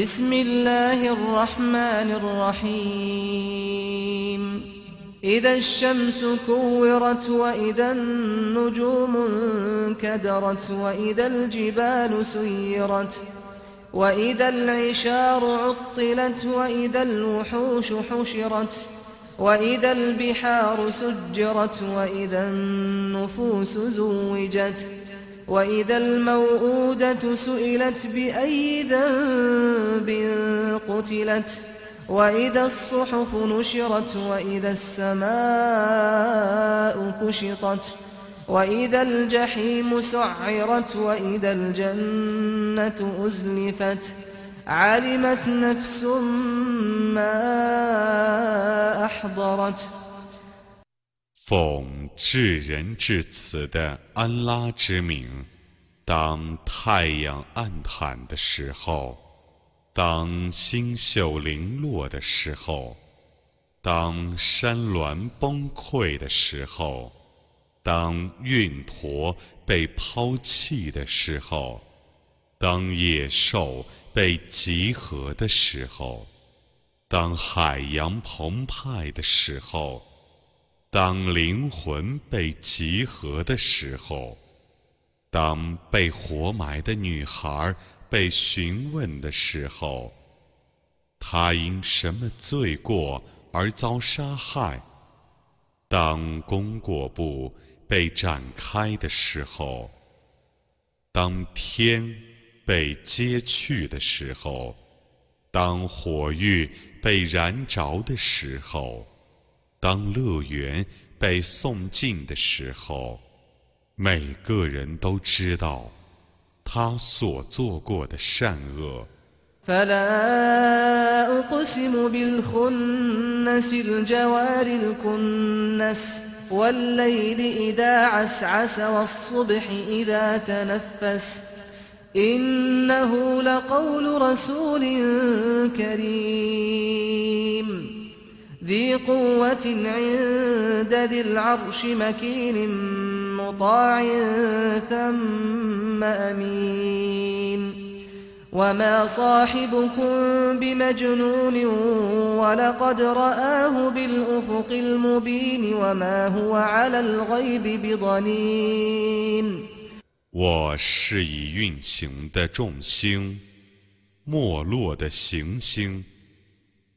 بسم الله الرحمن الرحيم. إذا الشمس كورت وإذا النجوم انكدرت وإذا الجبال سيرت وإذا العشار عطلت وإذا الوحوش حشرت وإذا البحار سجرت وإذا النفوس زوجت وإذا الموءودة سئلت بأي ذنب قتلت وإذا الصحف نشرت وإذا السماء كشطت وإذا الجحيم سعرت وإذا الجنة أزلفت. علمت نفس ما أحضرت. 奉至仁至慈的安拉之名，当太阳暗淡的时候，当星宿零落的时候，当山峦崩溃的时候，当运驼被抛弃的时候，当野兽被集合的时候，当海洋澎湃的时候。当灵魂被集合的时候，当被活埋的女孩被询问的时候，她因什么罪过而遭杀害？当功过簿被展开的时候，当天被揭去的时候，当火狱被燃着的时候。当乐园被送进的时候，每个人都知道他所做过的善恶。ذي قوة عند ذي العرش مكين مطاع ثم أمين وما صاحبكم بمجنون ولقد رآه بالأفق المبين وما هو على الغيب بضنين 我是以运行的众星，没落的行星。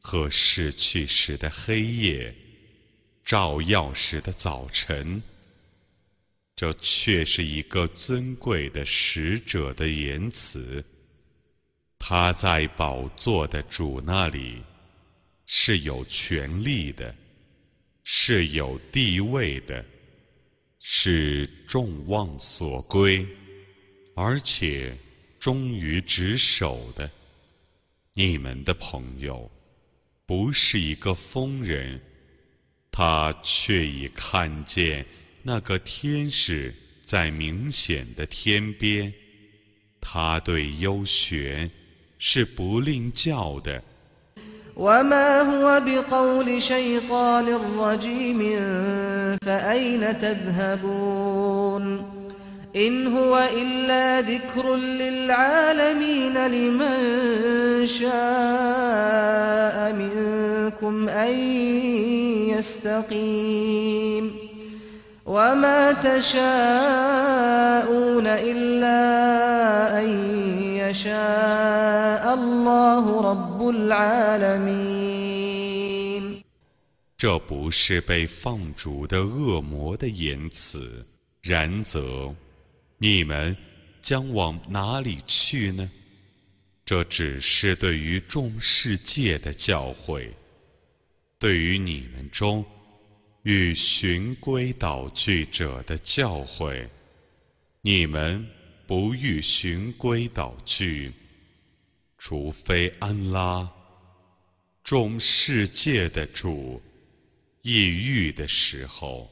和逝去时的黑夜，照耀时的早晨，这却是一个尊贵的使者的言辞。他在宝座的主那里是有权力的，是有地位的，是众望所归，而且忠于职守的。你们的朋友。不是一个疯人，他却已看见那个天使在明显的天边。他对幽玄是不吝教的。إن هو إلا ذكر للعالمين لمن شاء منكم أن يستقيم وما تشاءون إلا أن يشاء الله رب العالمين 这不是被放逐的恶魔的言辞，然则你们将往哪里去呢？这只是对于众世界的教诲， 对于你们中欲循规蹈矩者的教诲。你们不欲循规蹈矩，除非安拉众世界的主抑郁的时候。